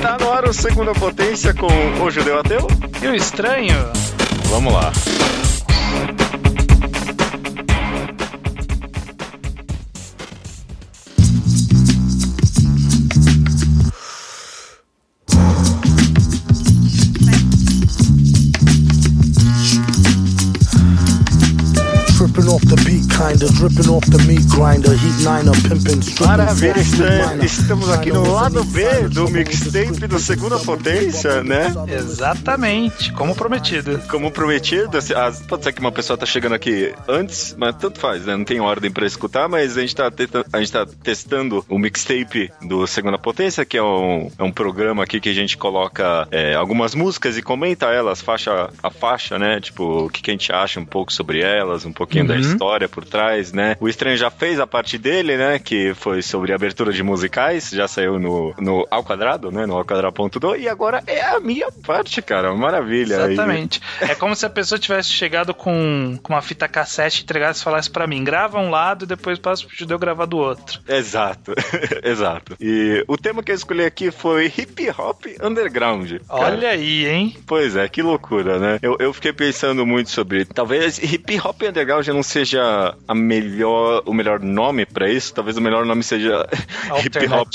Tá no ar o Segunda Potência com o Judeu Ateu. E o estranho? Vamos lá. Kinda dripping off the meat grinder, heat niner, pimping, Maravilha, estamos aqui no lado B do mixtape do Segunda Potência, né? Exatamente, como prometido. Como prometido, assim, pode ser que uma pessoa tá chegando aqui antes, mas tanto faz, né? Não tem ordem para escutar, mas a gente tá, a gente tá testando o mixtape do Segunda Potência, que é um, é um programa aqui que a gente coloca é, algumas músicas e comenta elas faixa a faixa, né? Tipo, o que, que a gente acha um pouco sobre elas, um pouquinho uhum. da história por trás, né? O Estranho já fez a parte dele, né? Que foi sobre abertura de musicais, já saiu no, no Ao Quadrado, né? No Ao Quadrado.do, e agora é a minha parte, cara. Maravilha. Exatamente. é como se a pessoa tivesse chegado com, com uma fita cassete, entregasse e falasse para mim, grava um lado e depois passa pro judeu gravar do outro. Exato, exato. E o tema que eu escolhi aqui foi hip hop underground. Olha cara. aí, hein? Pois é, que loucura, né? Eu, eu fiquei pensando muito sobre. Talvez hip hop underground não seja a melhor, o melhor nome para isso. Talvez o melhor nome seja hip hop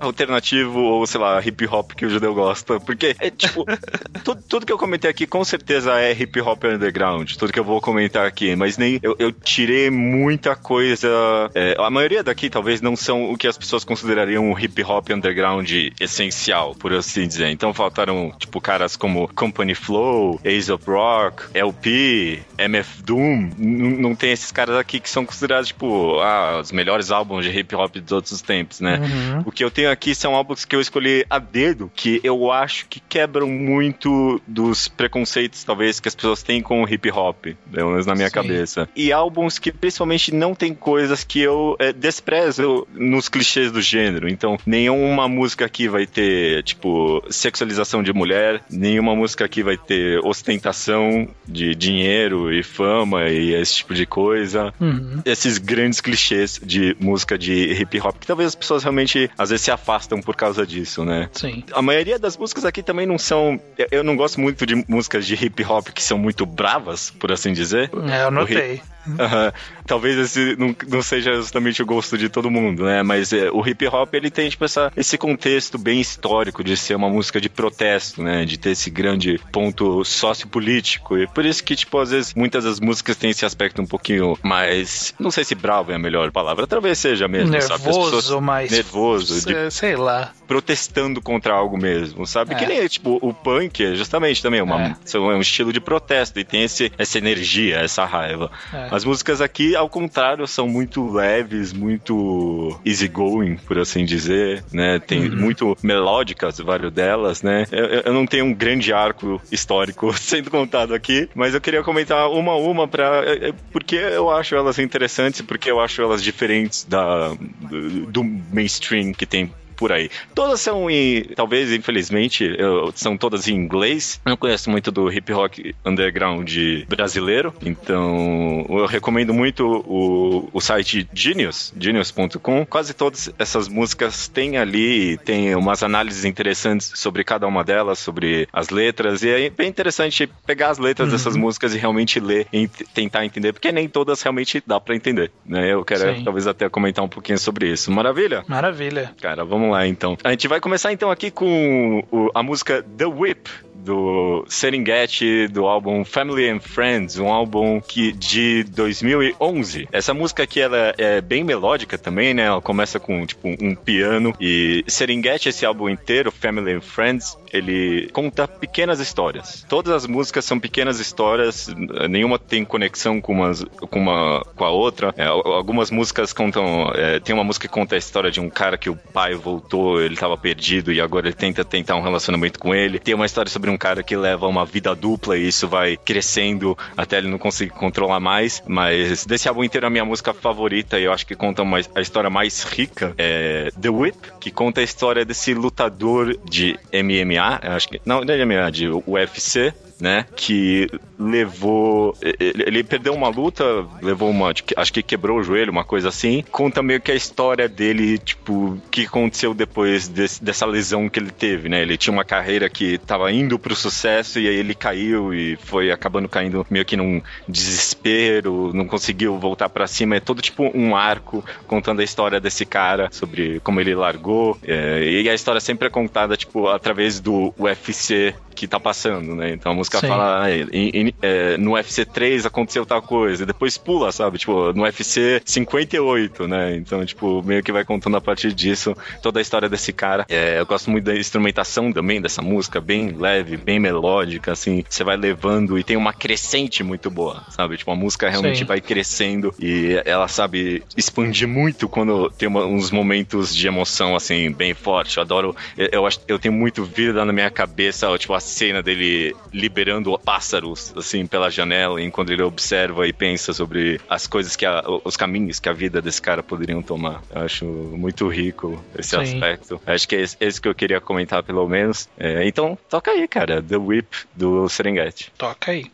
alternativo ou sei lá, hip hop que o judeu gosta. Porque é tipo, tudo, tudo, que eu comentei aqui com certeza é hip hop underground. Tudo que eu vou comentar aqui, mas nem eu, eu tirei muita coisa. É, a maioria daqui talvez não são o que as pessoas considerariam um hip hop underground essencial, por assim dizer. Então faltaram tipo caras como Company Flow, Ace of Rock, LP, MF Doom. N não tem esses caras aqui que são considerados, tipo, ah, os melhores álbuns de hip hop de todos os tempos, né? Uhum. O que eu tenho aqui são álbuns que eu escolhi a dedo, que eu acho que quebram muito dos preconceitos, talvez, que as pessoas têm com o hip hop, pelo menos na minha Sim. cabeça. E álbuns que principalmente não tem coisas que eu é, desprezo nos clichês do gênero. Então, nenhuma música aqui vai ter, tipo, sexualização de mulher, nenhuma música aqui vai ter ostentação de dinheiro e fama e esse tipo de coisa. Uhum. Esses grandes clichês de música de hip hop, que talvez as pessoas realmente às vezes se afastam por causa disso, né? Sim. A maioria das músicas aqui também não são. Eu não gosto muito de músicas de hip hop que são muito bravas, por assim dizer. É, eu notei. Uhum. Talvez esse não, não, seja justamente o gosto de todo mundo, né? Mas é, o hip hop ele tem tipo, essa, esse contexto bem histórico de ser uma música de protesto, né? De ter esse grande ponto sociopolítico. E por isso que, tipo, às vezes muitas das músicas têm esse aspecto um pouquinho mais. Não sei se bravo é a melhor palavra, talvez seja mesmo. Nervoso, sabe? mais. Nervoso. De, sei lá. Protestando contra algo mesmo, sabe? É. Que nem, tipo, o punk é justamente também uma, é. é um estilo de protesto e tem esse, essa energia, essa raiva. É. As músicas aqui, ao contrário, são muito leves, muito easygoing, por assim dizer, né? Tem uhum. muito melódicas, várias delas, né? Eu, eu, não tenho um grande arco histórico sendo contado aqui, mas eu queria comentar uma a uma para é, é, porque eu acho elas interessantes, porque eu acho elas diferentes da do, do mainstream que tem por aí. Todas são em, talvez, infelizmente, eu, são todas em inglês. Eu não conheço muito do hip hop underground brasileiro, então eu recomendo muito o, o site Genius, genius.com. Quase todas essas músicas têm ali, tem umas análises interessantes sobre cada uma delas, sobre as letras, e é bem interessante pegar as letras uhum. dessas músicas e realmente ler e tentar entender, porque nem todas realmente dá para entender, né? Eu quero Sim. talvez até comentar um pouquinho sobre isso. Maravilha? Maravilha. Cara, vamos Vamos lá, então. A gente vai começar, então, aqui com o, a música The Whip, do Serengeti, do álbum Family and Friends, um álbum que de 2011. Essa música aqui, ela é bem melódica também, né? Ela começa com, tipo, um piano. E Serengeti, esse álbum inteiro, Family and Friends, ele conta pequenas histórias. Todas as músicas são pequenas histórias, nenhuma tem conexão com, umas, com, uma, com a outra. É, algumas músicas contam. É, tem uma música que conta a história de um cara que o pai voltou, ele estava perdido e agora ele tenta tentar um relacionamento com ele. Tem uma história sobre um cara que leva uma vida dupla e isso vai crescendo até ele não conseguir controlar mais. Mas desse álbum inteiro, a minha música favorita, e eu acho que conta uma, a história mais rica, é The Whip, que conta a história desse lutador de MMA, acho que. Não, não é MMA, de UFC, né? Que levou. Ele perdeu uma luta, levou uma. Acho que quebrou o joelho, uma coisa assim. Conta meio que a história dele, tipo, o que aconteceu depois desse, dessa lesão que ele teve, né? Ele tinha uma carreira que tava indo pro sucesso e aí ele caiu e foi acabando caindo meio que num desespero, não conseguiu voltar para cima. É todo tipo um arco contando a história desse cara, sobre como ele largou. É, e a história sempre é contada, tipo, através do UFC que tá passando, né? Então a música Sim. fala, ah, é, no UFC 3 aconteceu tal coisa, e depois pula, sabe? Tipo, no UFC 58, né? Então, tipo, meio que vai contando a partir disso toda a história desse cara. É, eu gosto muito da instrumentação também dessa música, bem leve, bem melódica, assim, você vai levando e tem uma crescente muito boa, sabe? Tipo, a música realmente Sim. vai crescendo e ela sabe expandir muito quando tem uma, uns momentos de emoção, assim, bem forte. Eu adoro, eu, eu, eu tenho muito vida na minha cabeça, tipo, a cena dele liberando pássaros, assim, pela janela, enquanto ele observa e pensa sobre as coisas que a, os caminhos que a vida desse cara poderiam tomar. Eu acho muito rico esse Sim. aspecto. Acho que é esse, esse, que eu queria comentar, pelo menos. É, então, toca aí, cara. The Whip do Serengeti. Toca aí.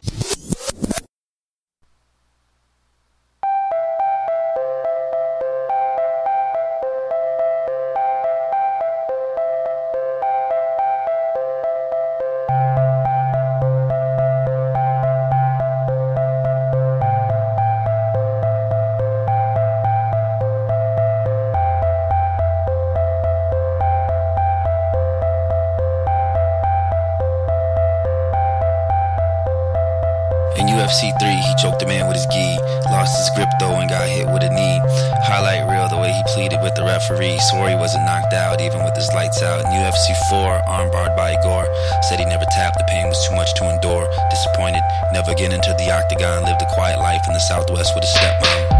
Referee swore he wasn't knocked out even with his lights out. In UFC 4, armbarred by Igor, said he never tapped, the pain was too much to endure. Disappointed, never again into the octagon, lived a quiet life in the Southwest with a stepmom.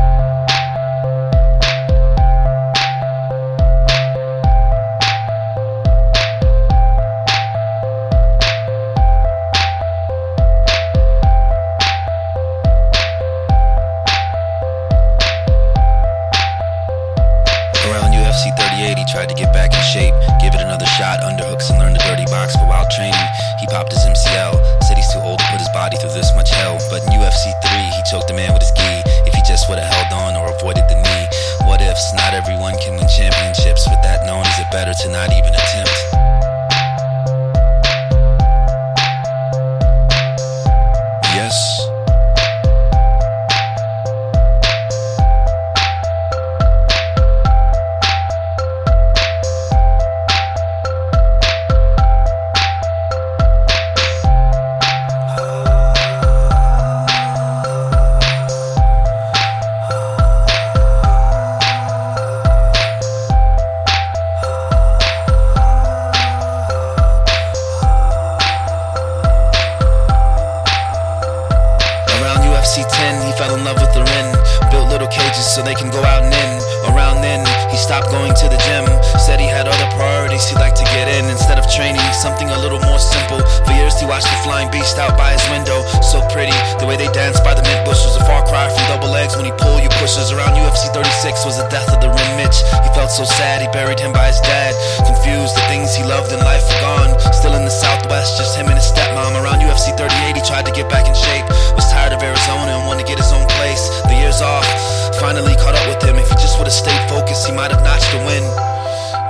so they can go out and in. Around then, he stopped going to the gym. Said he had other priorities he'd like to get in instead of training, something a little more simple. For years he watched the flying beast out by his window. So pretty, the way they danced by the mint bush was a far cry from double legs when he pull you pushes. Around UFC 36 was the death of the rim Mitch. He felt so sad, he buried him by his dad. Confused, the things he loved in life were gone. Still in the southwest, just him and his stepmom. Around UFC 38, he tried to get back in shape. Was tired of Arizona and wanted to get his own place. The years off finally caught up with him. If he just would have stayed focused, he might have notched a win.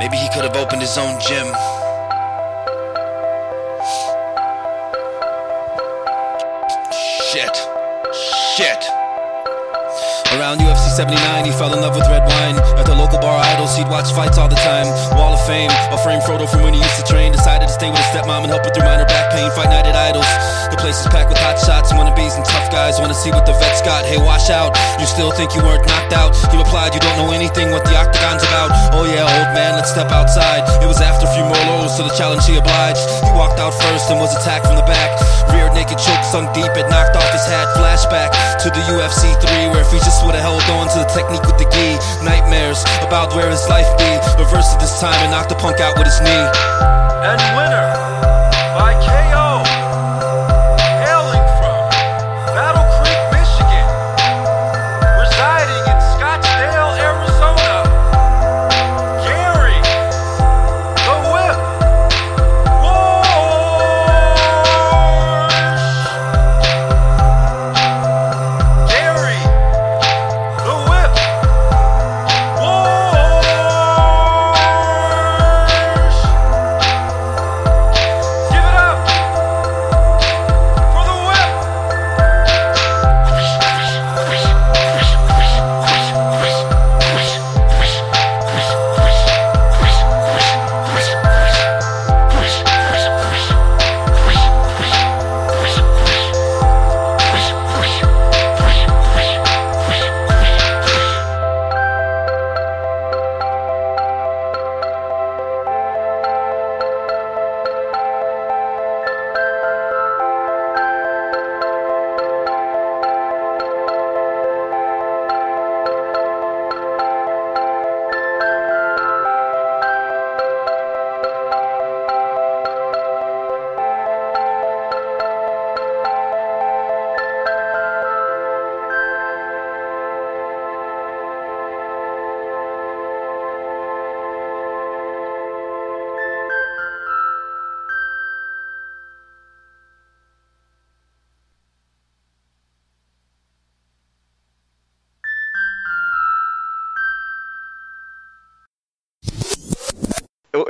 Maybe he could have opened his own gym. Around UFC 79, he fell in love with red wine. At the local bar idols, he'd watch fights all the time. Wall of Fame, a frame Frodo from when he used to train. Decided to stay with his stepmom and help her through minor back pain. Fight night at idols. The place is packed with hot shots, wannabes and tough guys. Wanna see what the vets got? Hey, watch out. You still think you weren't knocked out? He replied, You don't know anything what the octagon's about. Oh yeah, old man, let's step outside. It was after a few more lows, so the challenge he obliged. He walked out first and was attacked from the back. Rear naked choke sunk deep, it knocked off his hat. Flashback to the UFC 3, where if he just would've held on to the technique with the gi, nightmares about where his life be. Reversed it this time and knocked the punk out with his knee. And winner by KO.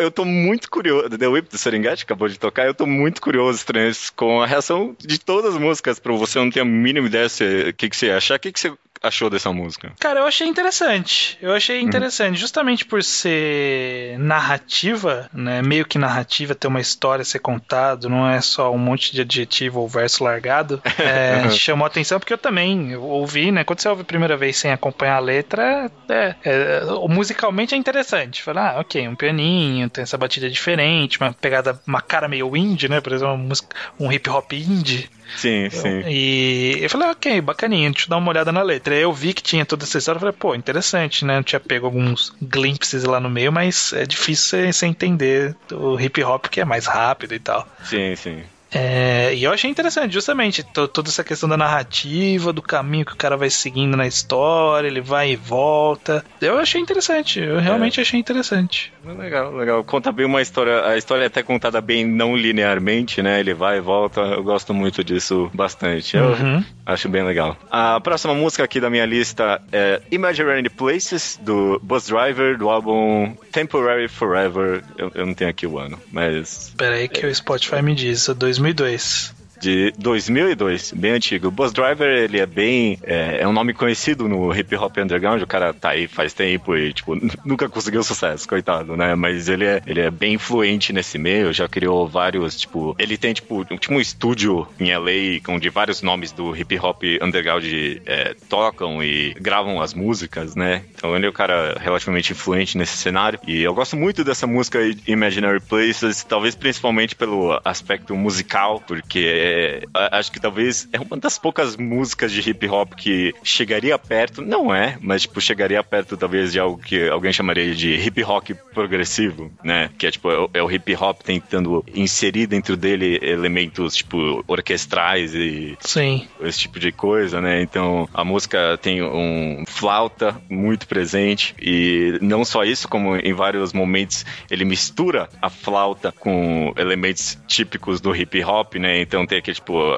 Eu, tô muito curioso. The Whip do Serengeti acabou de tocar. Eu tô muito curioso, Trans, com a reação de todas as músicas, pra você não ter a mínima ideia o que, que você achar. O que, que você achou dessa música? Cara, eu achei interessante. Eu achei uhum. interessante, uhum. justamente por ser narrativa, né? Meio que narrativa, ter uma história a ser contado, não é só um monte de adjetivo ou verso largado. É, chamou atenção porque eu também ouvi, né? Quando você ouve a primeira vez sem acompanhar a letra, é, é, musicalmente é interessante. Falar, ah, ok, um pianinho, tem essa batida diferente, uma pegada, uma cara meio indie, né? Por exemplo, uma música, um hip hop indie. Sim, sim. E eu falei, ok, bacaninha, deixa eu dar uma olhada na letra. Aí eu vi que tinha toda essa história, eu falei, pô, interessante, né? Eu tinha pego alguns glimpses lá no meio, mas é difícil você entender o hip hop que é mais rápido e tal. Sim, sim. É, e eu achei interessante, justamente, toda essa questão da narrativa, do caminho que o cara vai seguindo na história, ele vai e volta. Eu achei interessante, eu realmente é. achei interessante. Legal, legal. Conta bem uma história, a história é até contada bem não linearmente, né? Ele vai e volta, eu gosto muito disso bastante. Eu uhum. acho bem legal. A próxima música aqui da minha lista é Imaginary Places, do Bus Driver, do álbum Temporary Forever. Eu, eu não tenho aqui o ano, mas. Peraí que é. o Spotify me diz, 2002 de 2002, bem antigo. O Buzz Driver, ele é bem. É, é, um nome conhecido no hip hop underground. O cara tá aí faz tempo e, tipo, nunca conseguiu sucesso, coitado, né? Mas ele é, ele é bem influente nesse meio. Já criou vários, tipo. Ele tem, tipo, tipo um estúdio em LA onde vários nomes do hip hop underground é, tocam e gravam as músicas, né? Então ele é um cara relativamente influente nesse cenário. E eu gosto muito dessa música Imaginary Places, talvez principalmente pelo aspecto musical, porque é, acho que talvez é uma das poucas músicas de hip hop que chegaria perto, não é, mas tipo, chegaria perto talvez de algo que alguém chamaria de hip hop progressivo, né? Que é tipo, é, é o hip hop tentando inserir dentro dele elementos tipo orquestrais e Sim. esse tipo de coisa, né? Então a música tem um flauta muito presente e não só isso, como em vários momentos ele mistura a flauta com elementos típicos do hip hop, né? Então tem que tipo,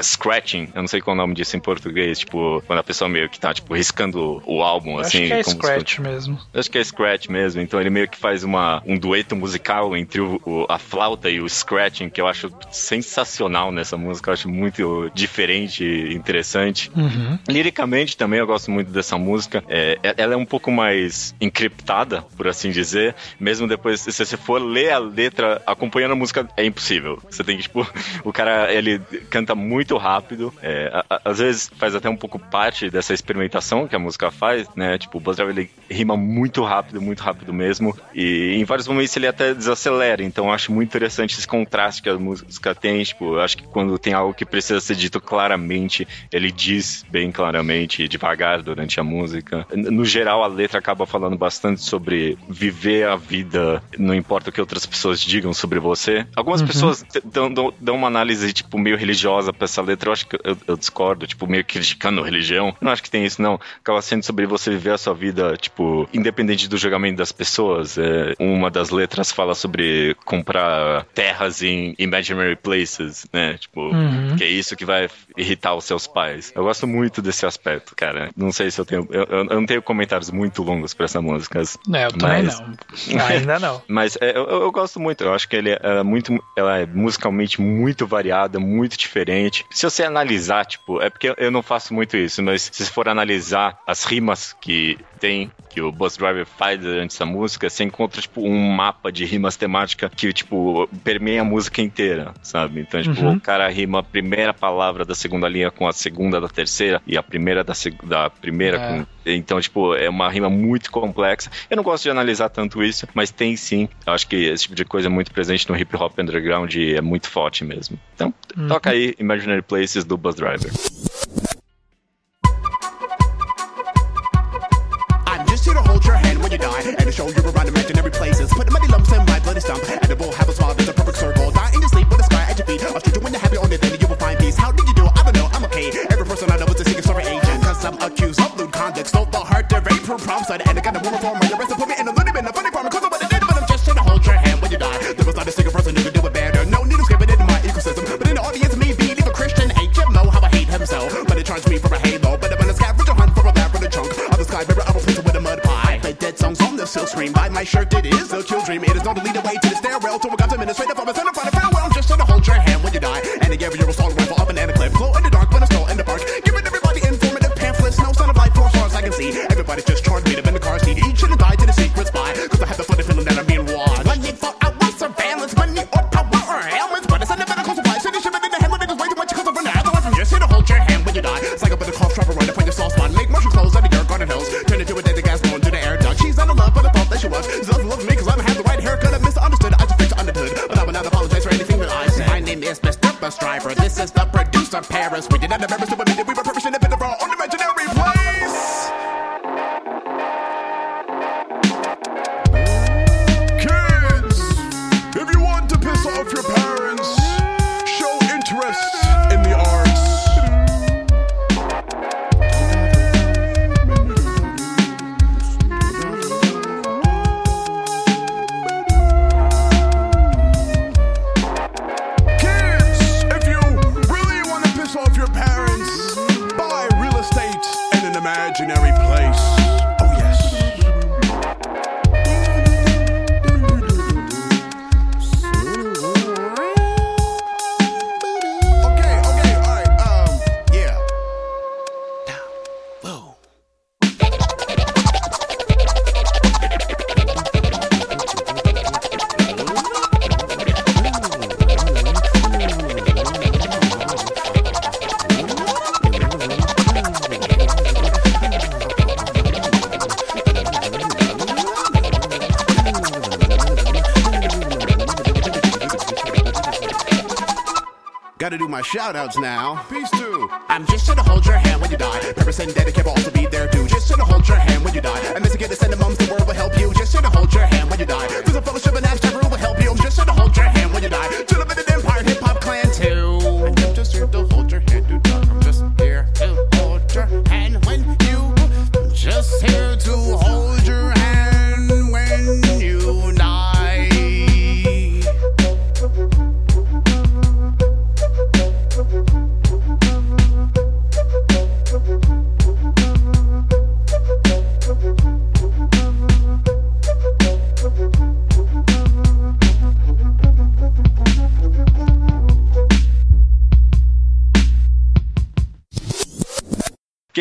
scratching, eu não sei qual é o nome disso em português, tipo, quando a pessoa meio que tá, tipo, riscando o álbum, assim. Acho que é scratch mesmo. Acho que é scratch mesmo, então ele meio que faz uma, um dueto musical entre o, o, a flauta e o scratching, que eu acho sensacional nessa música, eu acho muito diferente e interessante. Uhum. Liricamente também eu gosto muito dessa música, é, é, ela é um pouco mais encriptada, por assim dizer, mesmo depois, se você for ler a letra acompanhando a música, é impossível. Você tem que, tipo, o cara ele canta muito rápido. É, a, às vezes faz até um pouco parte dessa experimentação que a música faz, né? Tipo, o Buzz Driver ele rima muito rápido, muito rápido mesmo. E em vários momentos ele até desacelera. Então eu acho muito interessante esse contraste que a música tem. Tipo, eu acho que quando tem algo que precisa ser dito claramente, ele diz bem claramente, devagar durante a música. No geral, a letra acaba falando bastante sobre viver a vida, não importa o que outras pessoas digam sobre você. Algumas uhum. pessoas dão, dão, dão uma análise tipo, meio religiosa pra essa letra, eu acho que eu, eu, discordo, tipo, meio criticando religião. Eu não acho que tem isso, não. Acaba sendo sobre você viver a sua vida, tipo, independente do julgamento das pessoas. É, uma das letras fala sobre comprar terras em imaginary places, né? Tipo, uhum. que é isso que vai irritar os seus pais. Eu gosto muito desse aspecto, cara. Não sei se eu tenho. Eu, eu não tenho comentários muito longos pra essa música. Não, eu também mas... não. Ainda não. mas é, eu, eu, gosto muito. Eu acho que ele é muito. Ela é musicalmente muito variada muito diferente. Se você analisar, tipo, é porque eu não faço muito isso, mas se você for analisar as rimas que tem que o Bus Driver faz durante essa música, você encontra, tipo, um mapa de rimas temática que, tipo, permeia a música inteira, sabe? Então, tipo, uhum. o cara rima a primeira palavra da segunda linha com a segunda da terceira e a primeira da, da primeira é. com... Então, tipo, é uma rima muito complexa. Eu não gosto de analisar tanto isso, mas tem sim. Eu acho que esse tipo de coisa é muito presente no hip hop underground e é muito forte mesmo. Então, uhum. toca aí Imaginary Places do Bus Driver. You and to show you around imaginary places. Put the many lumps in my bloody stump, and the bull have a smile, there's a perfect circle. Die in your sleep with the sky at your feet. I'll treat you when you're happy, only then you will find peace. How did you do? I don't know, I'm okay. Every person I know is a secret story agent, cause I'm accused of lewd conduct. Stole the heart, the rape, her prom side, and I got a woman for my arrest, put me in a little bit of funny farm, cause I'm what I did, but I'm just trying to hold your hand when you die. There was not a single person who could do it better. No need to scream it in my ecosystem, but in the audience, me be leave a Christian know how I hate himself, but it charged me for a halo. But I'm in a scavenger hunt for a bad for the chunk of the sky, baby, Still silk screen. By my shirt, it is the kill dream. It is not the lead away to the stairwell. Till we got to administrative, I'm a thunder, find a farewell. I'm just gonna hold your hand when you die. And the every year will start a rifle up an clip. Flow under Gotta do my shout outs now. Peace to. I'm just gonna hold your hand when you die. Purpose and dedicate will also be there too. Just gonna hold your hand when you die. And this get to send the mums, the world will help you. Just gonna hold your hand when you die. There's a fellowship and abstract rule will help you. I'm just gonna hold your hand when you die.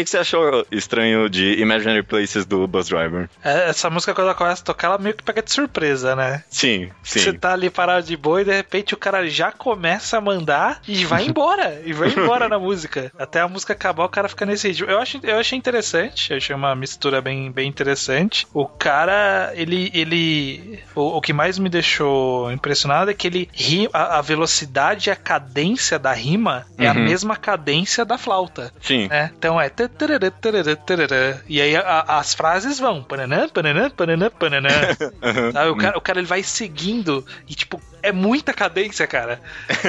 Que, que você achou estranho de Imaginary Places do Bus Driver? É, Essa música, quando ela começa a tocar, ela meio que pega de surpresa, né? Sim, sim. Você tá ali parado de boa e de repente o cara já começa a mandar e vai embora. e vai embora na música. Até a música acabar, o cara fica nesse ritmo. Eu, acho, eu achei interessante. Eu achei uma mistura bem, bem interessante. O cara, ele. ele o, o que mais me deixou impressionado é que ele ri, a, a velocidade e a cadência da rima é a Uhum. mesma cadência da flauta. Sim. né? Então é. Tarará, tarará, tarará. E aí a- as frases vão. Pananã, pananã, pananã, pananã. Sabe? O cara, o cara ele vai seguindo e, tipo, é muita cadência, cara.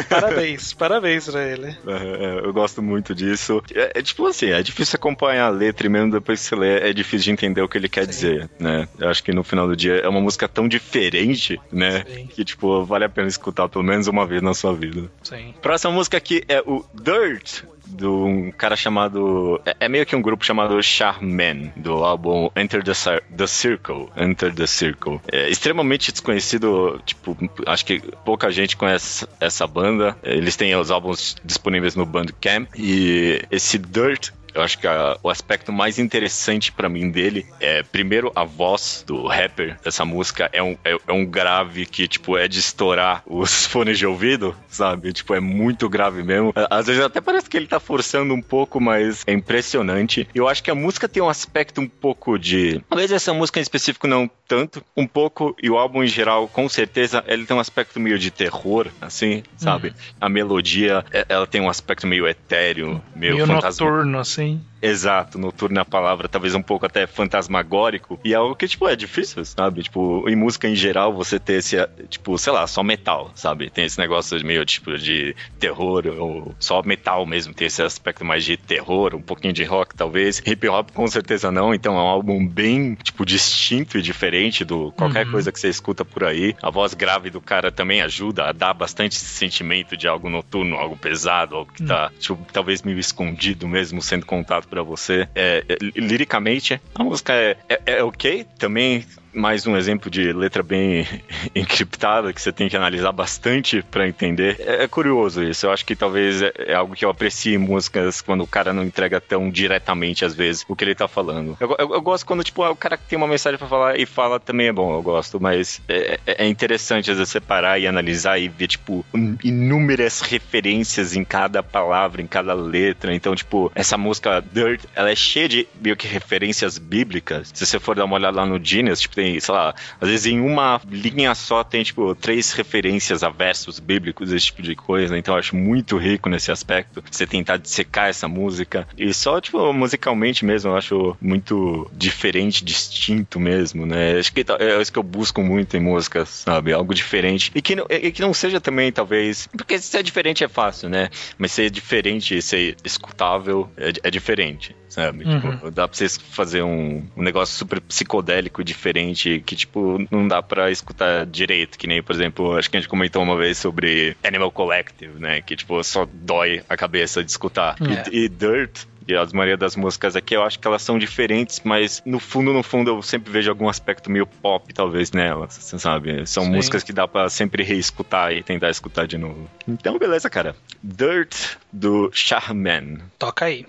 Parabéns, parabéns pra ele. É, eu gosto muito disso. É, é tipo assim, é difícil acompanhar a letra e mesmo depois que você lê, é difícil de entender o que ele quer dizer, né? Eu acho que no final do dia é uma música tão diferente, né? Sim. Que, tipo, vale a pena escutar pelo menos uma vez na sua vida. Sim. Próxima música aqui é o Dirt, de um cara chamado. É, é meio que um grupo chamado Charman, do álbum Enter the, the Circle. Enter the Circle. É extremamente desconhecido, tipo, acho que pouca gente conhece essa banda. Eles têm os álbuns disponíveis no Bandcamp. E esse Dirt eu acho que a- o aspecto mais interessante pra mim dele é, primeiro, a voz do rapper dessa música é um, é, é um grave que, tipo, é de estourar os fones de ouvido, sabe? Tipo, é muito grave mesmo. Às vezes até parece que ele tá forçando um pouco, mas é impressionante. Eu acho que a música tem um aspecto um pouco de. Talvez essa música em específico não tanto, um pouco, e o álbum em geral, com certeza, ele tem um aspecto meio de terror, assim, sabe? A melodia, é- ela tem um aspecto meio etéreo, meio, Meio fantasma. noturno, assim. assim? Exato, noturno é a palavra, talvez um pouco até fantasmagórico. E é algo que, tipo, é difícil, sabe? Tipo, em música em geral, você ter esse, tipo, sei lá, só metal, sabe? Tem esse negócio meio, tipo, de terror, ou só metal mesmo, tem esse aspecto mais de terror, um pouquinho de rock, talvez. Hip hop, com certeza não, então é um álbum bem, tipo, distinto e diferente do qualquer Uhum. coisa que você escuta por aí. A voz grave do cara também ajuda a dar bastante esse sentimento de algo noturno, algo pesado, algo que tá, tipo, talvez meio escondido mesmo, sendo contado pra você. É, é, liricamente, a música é, é, é ok, também mais um exemplo de letra bem encriptada que você tem que analisar bastante para entender. É, é, curioso isso. Eu acho que talvez é, é, algo que eu aprecie em músicas quando o cara não entrega tão diretamente, às vezes, o que ele tá falando. Eu, eu, eu gosto quando, tipo, o cara tem uma mensagem para falar e fala também é bom, eu gosto, mas é, é, é interessante às vezes separar e analisar e ver, tipo, inúmeras referências em cada palavra, em cada letra. Então, tipo, essa música Dirt, ela é cheia de meio que referências bíblicas. Se você for dar uma olhada lá no Genius, tipo, tem, sei lá, às vezes em uma linha só tem, tipo, três referências a versos bíblicos, esse tipo de coisa. Então eu acho muito rico nesse aspecto. Você tentar dissecar essa música. E só, tipo, musicalmente mesmo, eu acho muito diferente, distinto mesmo, né? Acho que é isso que eu busco muito em músicas, sabe? Algo diferente. E que, não, e que não seja também, talvez. Porque ser diferente é fácil, né? Mas ser diferente e ser escutável é, é diferente sabe? Tipo, uhum. Tipo, dá pra vocês fazer um, um, negócio super psicodélico diferente que, tipo, não dá pra escutar direito, que nem, por exemplo, acho que a gente comentou uma vez sobre Animal Collective, né? Que, tipo, só dói a cabeça de escutar. É. E, e Dirt, e a maioria das músicas aqui eu acho que elas são diferentes, mas no fundo, no fundo, eu sempre vejo algum aspecto meio pop, talvez, nelas, você sabe? São Sim. músicas que dá para sempre reescutar e tentar escutar de novo. Então, beleza, cara. Dirt, do Shahman. Toca aí.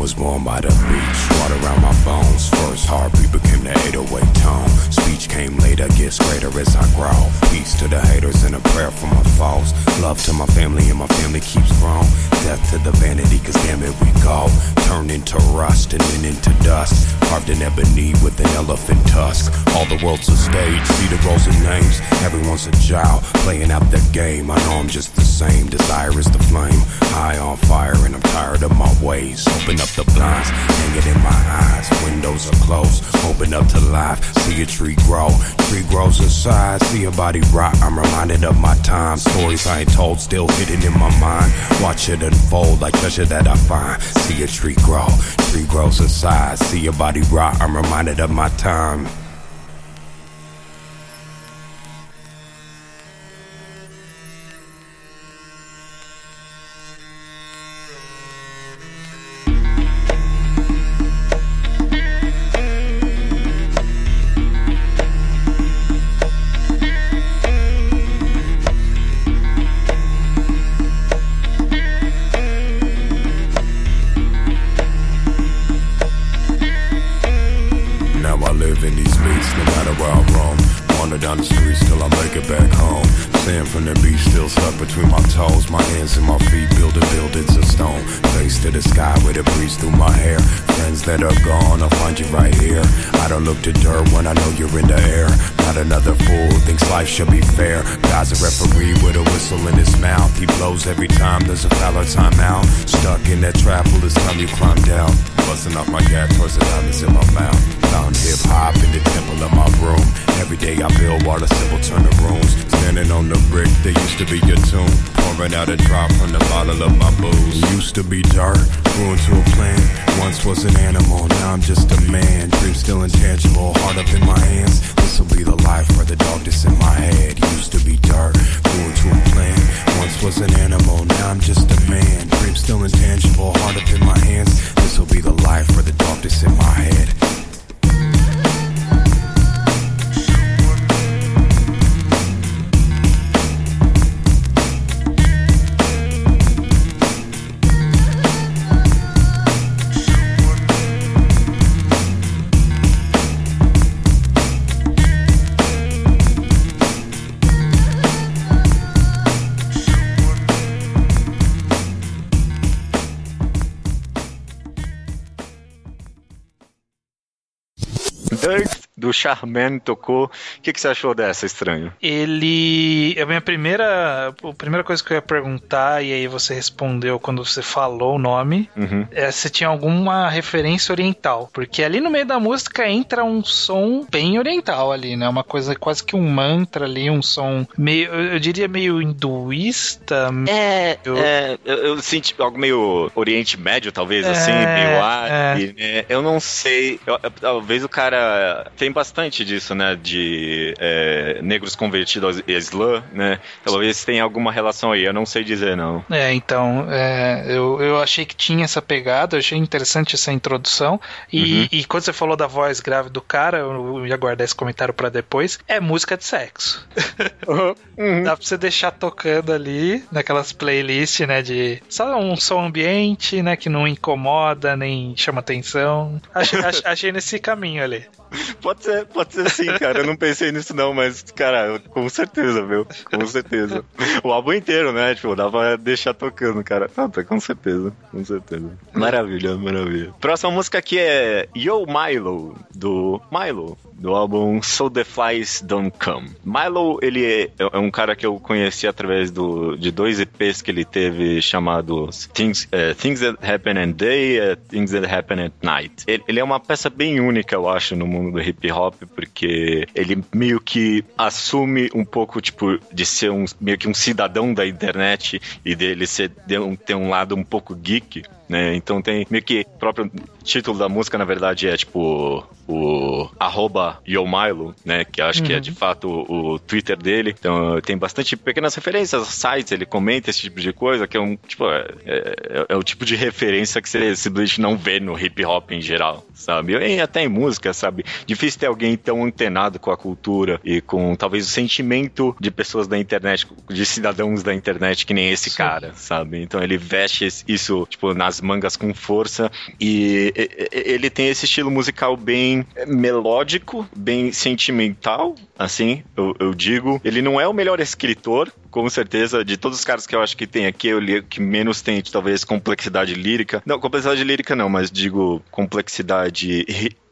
Was born by the beach, water around my bones. First heartbeat became the 808 tone. Speech came later, gets greater as I grow. Peace to the haters and a prayer for my foes. Love to my family and my family keeps growing. Death to the vanity, cause damn it, we go. Turn into rust and then into dust. Carved in ebony with an elephant tusk. All the world's a stage, see the roles and names. Everyone's a child, playing out the game. I know I'm just the same. Desire is the flame. High on fire and I'm tired of my ways. Open up the blinds, hanging in my eyes. Windows are closed, open up to life. See a tree grow, tree grows inside. See a body rot. I'm reminded of my time. Stories I ain't told, still hidden in my mind. Watch it unfold like treasure that I find. See a tree grow, tree grows inside. See a body rot. I'm reminded of my time. apple, it's time you climb down. Busting off my gag, cursing loudness in my mouth. Found hip hop in the temple of my room. Every day I build water, simple turn the rooms. Standing on the brick, there used to be a tomb. Pouring out a drop from the bottle of my booze. Used to be dirt, grew into a plant. Once was an animal, now I'm just a man. Dream still intangible, heart up in my hands. This'll be the life for the dog that's in my head. Used to be dirt, grew into a plant. Once was an animal, now I'm just a man. Dream still intangible, heart up in my hands. This'll be the life for the darkness in my head. Do Charman tocou. O que, que você achou dessa, estranho? Ele. A minha primeira. A primeira coisa que eu ia perguntar, e aí você respondeu quando você falou o nome, Uhum. é se tinha alguma referência oriental. Porque ali no meio da música entra um som bem oriental ali, né? Uma coisa quase que um mantra ali, um som meio. Eu diria meio hinduísta. É, Eu- é, eu, eu senti algo meio Oriente Médio, talvez, assim, É, meio árabe, né? Eu não sei. eu- eu- talvez o cara. Tem bastante disso, né? De é, negros convertidos ao Islã, né? Talvez tenha alguma relação aí, eu não sei dizer, não. É, então, é, eu, eu achei que tinha essa pegada, eu achei interessante essa introdução. E, Uhum. e quando você falou da voz grave do cara, eu ia guardar esse comentário pra depois. É música de sexo. Dá pra você deixar tocando ali, naquelas playlists, né? De só um som ambiente, né? Que não incomoda nem chama atenção. Achei, ach- achei nesse caminho ali. Pode ser, pode ser sim, cara. Eu não pensei nisso, não, mas, cara, com certeza, meu. Com certeza. O álbum inteiro, né? Tipo, dá pra deixar tocando, cara. Ah, tá, com certeza, com certeza. Maravilha, maravilha. Próxima música aqui é Yo Milo, do Milo, do álbum So The Flies Don't Come. Milo, ele é, é um cara que eu conheci através do, de dois EPs que ele teve chamados Things, eh, Things That Happen at Day e Things That Happen at Night. Ele, ele é uma peça bem única, eu acho, no mundo do hip hop, porque ele meio que assume um pouco, tipo, de ser um, meio que um cidadão da internet e dele ser, ter um lado um pouco geek, né? Então tem meio que próprio título da música, na verdade, é tipo o arroba Yomilo, né? Que acho que é de fato o, o Twitter dele. Então tem bastante pequenas referências, sites, ele comenta esse tipo de coisa, que é um tipo, é, é- é o tipo de referência que você simplesmente não vê no hip hop em geral, sabe? E até em música, sabe? Difícil ter alguém tão antenado com a cultura e com talvez o sentimento de pessoas da internet, de cidadãos da internet, que nem esse Sim. cara, sabe? Então ele veste isso, tipo, nas mangas com força e- ele tem esse estilo musical bem melódico, bem sentimental, assim, eu, eu digo. Ele não é o melhor escritor, com certeza, de todos os caras que eu acho que tem aqui, eu li que menos tem, talvez, complexidade lírica. Não, complexidade lírica não, mas digo complexidade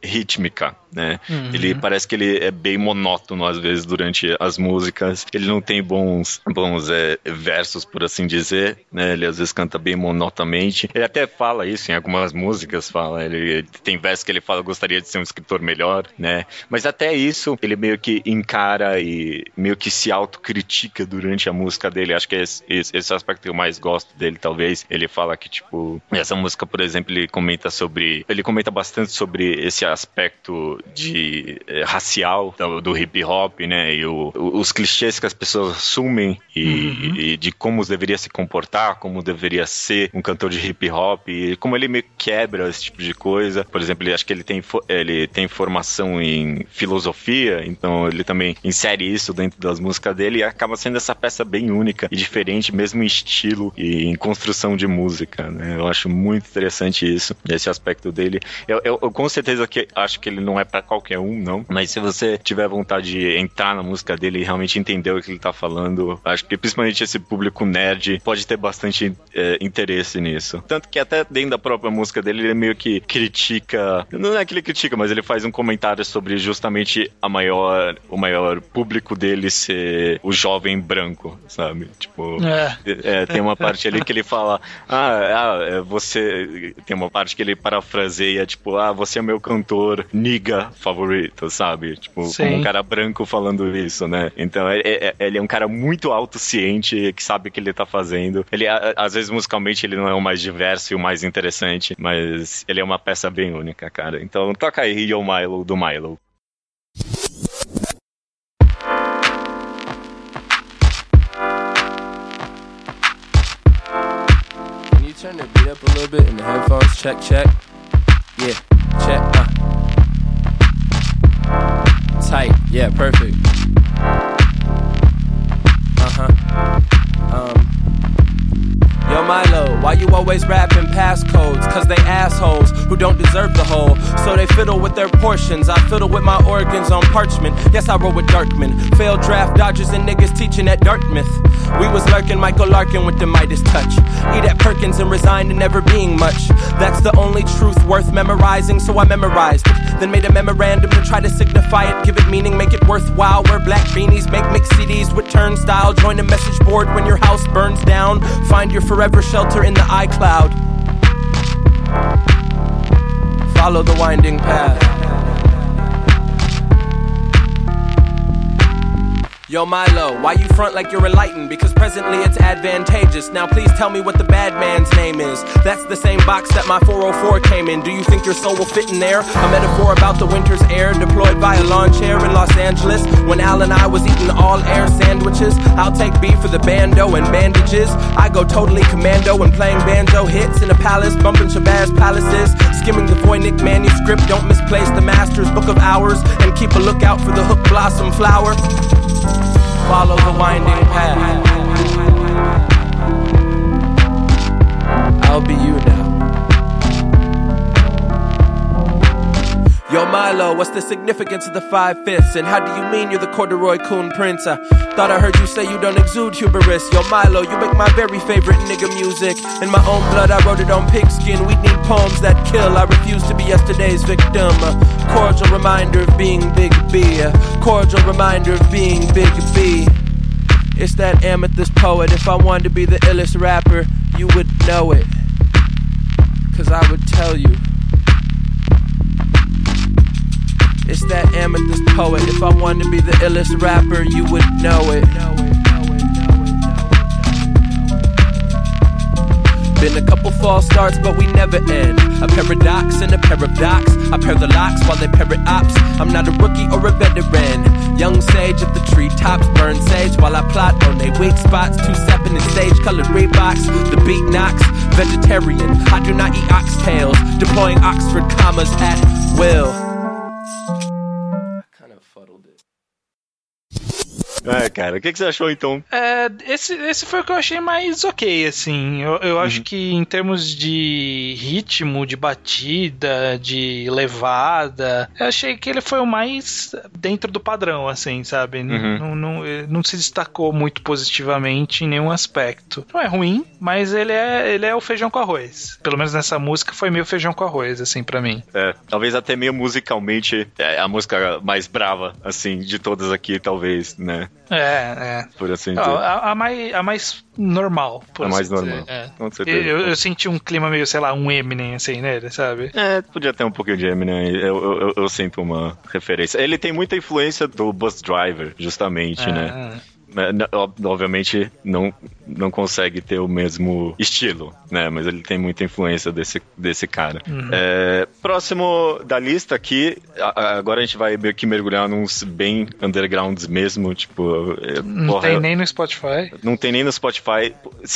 rítmica, né? Uhum. Ele parece que ele é bem monótono às vezes durante as músicas. Ele não tem bons, bons é, versos, por assim dizer, né? Ele às vezes canta bem monotamente. Ele até fala isso em algumas músicas, fala. Ele, tem versos que ele fala gostaria de ser um escritor melhor, né? Mas até isso ele meio que encara e meio que se autocritica durante a música dele. Acho que é esse, esse, esse aspecto que eu mais gosto dele, talvez. Ele fala que tipo essa música, por exemplo, ele comenta sobre, ele comenta bastante sobre esse aspecto de eh, racial do, do hip hop, né? E o- os clichês que as pessoas assumem e, e de como deveria se comportar, como deveria ser um cantor de hip hop e como ele meio que quebra esse tipo de coisa. Por exemplo, ele acho que ele tem ele tem formação em filosofia, então ele também insere isso dentro das músicas dele e acaba sendo essa peça bem única e diferente, mesmo em estilo e em construção de música, né? Eu acho muito interessante isso, esse aspecto dele. Eu, eu- eu com certeza que acho que ele não é pra qualquer um, não, mas se você tiver vontade de entrar na música dele e realmente entender o que ele tá falando, acho que principalmente esse público nerd pode ter bastante é, interesse nisso. Tanto que até dentro da própria música dele, ele meio que critica, não é que ele critica, mas ele faz um comentário sobre justamente a maior, o maior público dele ser o jovem branco, sabe? Tipo, É. é, tem uma parte ali que ele fala: Ah, ah, você. Tem uma parte que ele parafraseia, tipo, ah, você é meu cantor niga favorito, sabe? Tipo, Sim. como um cara branco falando isso, né? Então, é- é- é- ele é um cara muito autociente, que sabe o que ele tá fazendo. Ele, a- às vezes, musicalmente, ele não é o mais diverso e o mais interessante, mas ele é uma peça bem única, cara. Então, toca aí Yo Milo, do Milo. Can you turn the beat up a little bit in the headphones? Check, check. Yeah, check. Tight. Yeah, perfect. Uh huh. Um. Yo, Milo, Why you always rapping passcodes? Cause they assholes who don't deserve the whole. So they fiddle with their portions. I fiddle with my organs on parchment. Yes, I roll with Darkman. Failed draft dodgers and niggas teaching at Dartmouth. We was lurking Michael Larkin with the Midas touch. Eat at Perkins and resigned to never being much. That's the only truth worth memorizing, so I memorized it. Then made a memorandum to try to signify it, give it meaning, make it worthwhile. Wear black beanies, make mix CDs with turnstile. Join a message board when your house burns down. Find your forever shelter in the iCloud. Follow the winding path. Yo, Milo, why you front like you're enlightened? Because presently it's advantageous. Now, please tell me what the bad man's name is. That's the same box that my 404 came in. Do you think your soul will fit in there? A metaphor about the winter's air deployed by a lawn chair in Los Angeles. When Al and I was eating all air sandwiches, I'll take B for the bando and bandages. I go totally commando when playing banjo hits in a palace, bumping Shabazz palaces. Skimming the Voynich manuscript, don't misplace the master's book of hours. And keep a lookout for the hook blossom flower follow the winding path. I'll be you Yo, Milo, what's the significance of the five fifths? And how do you mean you're the corduroy coon prince? I thought I heard you say you don't exude hubris. Yo, Milo, you make my very favorite nigga music. In my own blood, I wrote it on pigskin. We need poems that kill. I refuse to be yesterday's victim. A cordial reminder of being Big B. A cordial reminder of being Big B. It's that amethyst poet. If I wanted to be the illest rapper, you would know it. Cause I would tell you. It's that amethyst poet. If I wanted to be the illest rapper, you would know it. Been a couple false starts, but we never end. A paradox and a pair of docs. I pair the locks while they parrot ops. I'm not a rookie or a veteran. Young sage of the treetops, burn sage while I plot on they weak spots. Two stepping in sage colored Reeboks. The beat knocks. Vegetarian. I do not eat oxtails. Deploying Oxford commas at will. É, cara, o que, que você achou então? É, esse, esse foi o que eu achei mais ok, assim. Eu, eu acho que em termos de ritmo, de batida, de levada, eu achei que ele foi o mais dentro do padrão, assim, sabe? Uhum. Não, não, não se destacou muito positivamente em nenhum aspecto. Não é ruim, mas ele é, ele é o feijão com arroz. Pelo menos nessa música foi meio feijão com arroz, assim, pra mim. É, talvez até meio musicalmente é a música mais brava, assim, de todas aqui, talvez, né? É, é. Por assim dizer. a, a mais, a mais normal. por A assim mais dizer, normal, é. com certeza. Eu, eu senti um clima meio, sei lá, um Eminem, assim, nele, sabe? É, podia ter um pouquinho de Eminem, eu, eu, eu, eu sinto uma referência. Ele tem muita influência do Bus Driver, justamente, né? É, n- ob- Obviamente não, não consegue ter o mesmo estilo, né? Mas ele tem muita influência desse, desse cara. É, próximo da lista aqui, agora a gente vai meio que mergulhar nos bem undergrounds mesmo, tipo... é, Não porra, tem nem no Spotify. não tem nem no Spotify.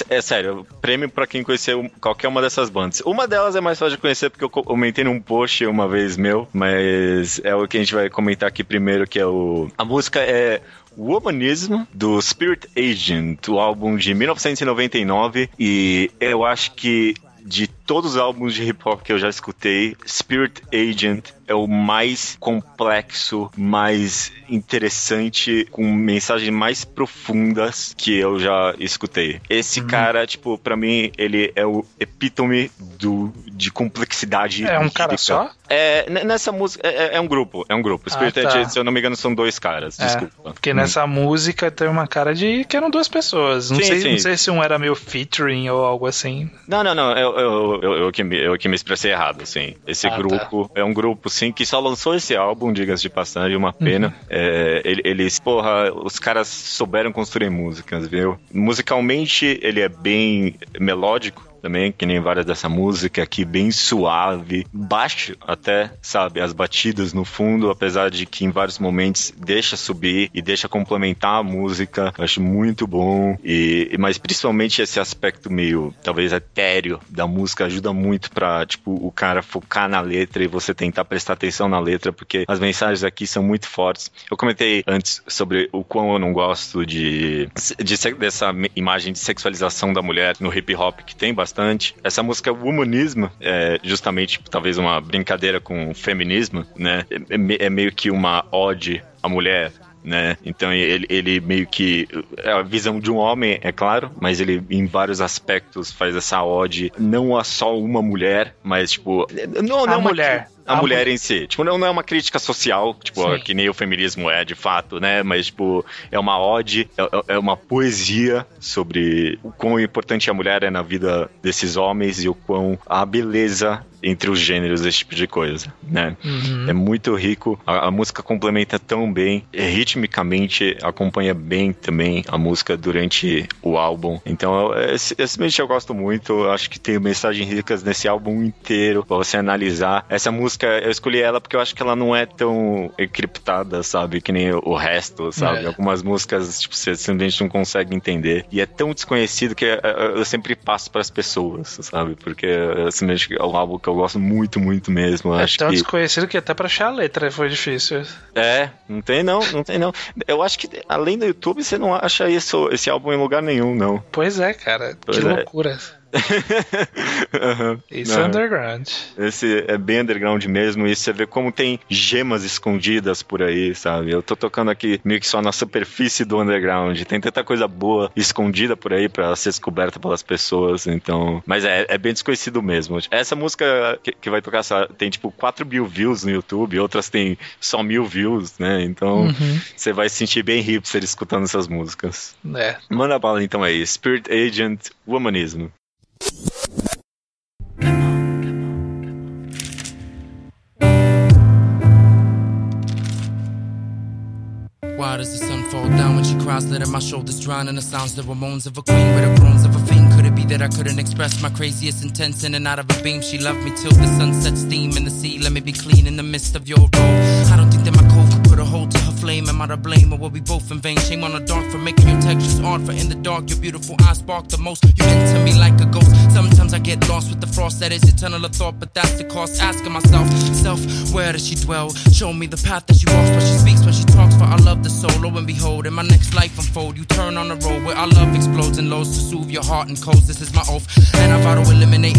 É sério, prêmio pra quem conheceu qualquer uma dessas bandas. Uma delas é mais fácil de conhecer porque eu co- comentei num post uma vez meu, mas é o que a gente vai comentar aqui primeiro, que é o. A música é. Womanism, do Spirit Agent, o álbum de 1999, e eu acho que de todos os álbuns de hip hop que eu já escutei, Spirit Agent é o mais complexo, mais interessante, com mensagens mais profundas que eu já escutei. Esse cara, tipo, pra mim, ele é o epítome do, de complexidade. É um cara só? É, nessa música, é, é- é um grupo, é um grupo. Spirit Ah, tá. Se eu não me engano, são dois caras, É, desculpa. porque Hum. nessa música tem uma cara de que eram duas pessoas. Não, Sim, sei, sim. não sei se um era meio featuring ou algo assim. Não, não, não, eu, eu, eu, eu, que, me, eu que me expressei errado, assim. Esse Ah, tá. grupo é um grupo, sim, que só lançou esse álbum, diga-se de passagem, uma pena. Uhum. É, ele- eles, porra, os caras souberam construir músicas, viu? Musicalmente, ele é bem melódico, também, que nem várias dessa música aqui, bem suave, baixo até, sabe, as batidas no fundo, apesar de que em vários momentos deixa subir e deixa complementar a música, eu acho muito bom, e, mas principalmente esse aspecto meio, talvez etéreo da música ajuda muito pra, tipo, o cara focar na letra e você tentar prestar atenção na letra, porque as mensagens aqui são muito fortes. Eu comentei antes sobre o quão eu não gosto de, de dessa imagem de sexualização da mulher no hip hop, que tem bastante bastante. Essa música Womanismo é justamente talvez uma brincadeira com o feminismo, né? É, me- é meio que uma ode à mulher. Né? Então ele, ele meio que. É a visão de um homem, é claro, mas ele em vários aspectos faz essa ode não a só uma mulher, mas tipo. Não, não A uma- mulher. A, A mulher mu- em si. Tipo, não, não é uma crítica social, tipo, que nem o feminismo é de fato, né? Mas, tipo, é uma ode, é, é uma poesia sobre o quão importante a mulher é na vida desses homens e o quão a beleza entre os gêneros, esse tipo de coisa, né? É muito rico, a, a música complementa tão bem, e ritmicamente acompanha bem também a música durante o álbum. Então, eu- esse, esse mês eu gosto muito, acho que tem mensagens ricas nesse álbum inteiro pra você analisar. Essa música, eu escolhi ela porque eu acho que ela não é tão encriptada, sabe? Que nem o resto, sabe? É. Algumas músicas, tipo, você simplesmente não consegue entender. E é tão desconhecido que eh, eu sempre passo pras pessoas, sabe? Porque simplesmente é um álbum que eu gosto muito, muito mesmo. Eu É acho tão que... desconhecido que até pra achar a letra foi difícil. É, não tem não, não tem não. Eu acho que além do YouTube você não acha isso, esse álbum em lugar nenhum, não. Pois é, cara. Pois que é. loucura. Isso Não. é underground. Esse é bem underground mesmo, e você vê como tem gemas escondidas por aí, sabe? Eu tô tocando aqui meio que só na superfície do underground. Tem tanta coisa boa escondida por aí pra ser descoberta pelas pessoas, então. Mas é, é bem desconhecido mesmo. Essa música que, que vai tocar essa- tem tipo 4 mil views no YouTube, outras tem só mil views, né? Então você vai se sentir bem hipster escutando essas músicas. É. Manda bala então aí, Spirit Agent Womanismo. Why does the sun fall down when she cries? Letting my shoulders drown in the sounds, the moans of a queen with the groans of a fiend. Could it be that I couldn't express my craziest intents in and out of a beam? She loved me till the sun sets steam in the sea. Let me be clean in the midst of your road. I don't think that my code could put a hold to flame. Am I to blame or were we both in vain? Shame on the dark for making your textures odd. For in the dark, your beautiful eyes spark the most. You enter me like a ghost. Sometimes I get lost with the frost that is eternal of thought, but that's the cost. Asking myself, self, where does she dwell? Show me the path that she walks when she speaks, when she talks. For I love the soul. Lo and behold, in my next life unfold, you turn on the road where our love explodes and lows to soothe your heart and codes. This is my oath, and I vow to eliminate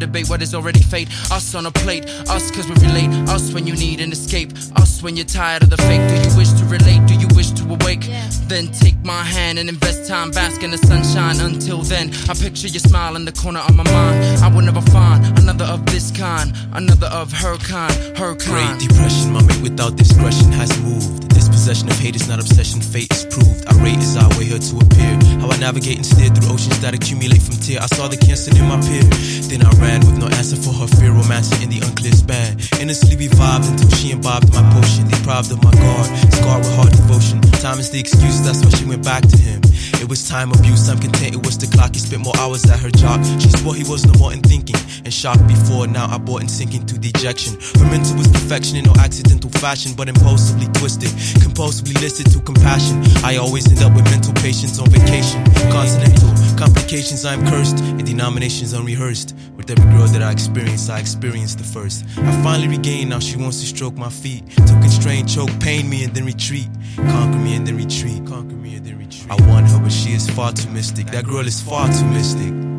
debate what is already fate. Us on a plate, us cause we relate. Us when you need an escape. Us when you're tired of the fake. Do you wish to relate? Do you wish to awake? Then take my hand and invest time, bask in the sunshine. Until then, I picture your smile in the corner of my mind. I will never find another of this kind, another of her kind, her kind. Great kind. depression, my mate without discretion has moved. Possession of hate is not obsession, fate is proved. I rate is our way here to appear. How I navigate and steer through oceans that accumulate from tear. I saw the cancer in my peer. Then I ran with no answer for her fear, romancing in the unclear span. Innocently revived until she imbibed my potion. Deprived of my guard, scarred with hard devotion. Time is the excuse, that's why she went back to him. It was time abuse, I'm content it was the clock. He spent more hours at her job. She swore he was no more in thinking. And shocked before, now I bought and sinking to dejection. Her mental was perfection in no accidental fashion, but impulsively twisted. Compulsively listed to compassion. I always end up with mental patients on vacation. Continental complications, I'm cursed. And denominations unrehearsed. With every girl that I experience, I experience the first. I finally regained, now she wants to stroke my feet. To constrain, choke, pain me, and then retreat. Conquer me and then retreat. Conquer me and then retreat. I want her, but she is far too mystic. That girl is far too mystic.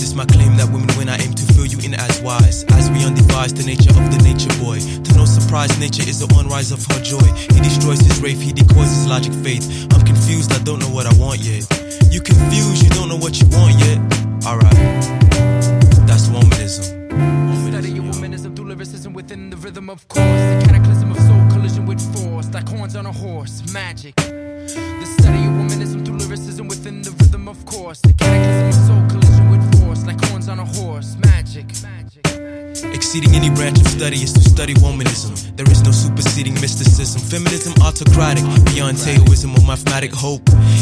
It's my claim that women win. I aim to fill you in as wise. As we undevise the nature of the nature boy. To no surprise, nature is the one rise of her joy. He destroys his wraith, he decoys his logic faith. I'm confused, I don't know what I want yet. You confused, you don't know what you want yet. Feminism autocratic, beyond Taoism or mathematic hope.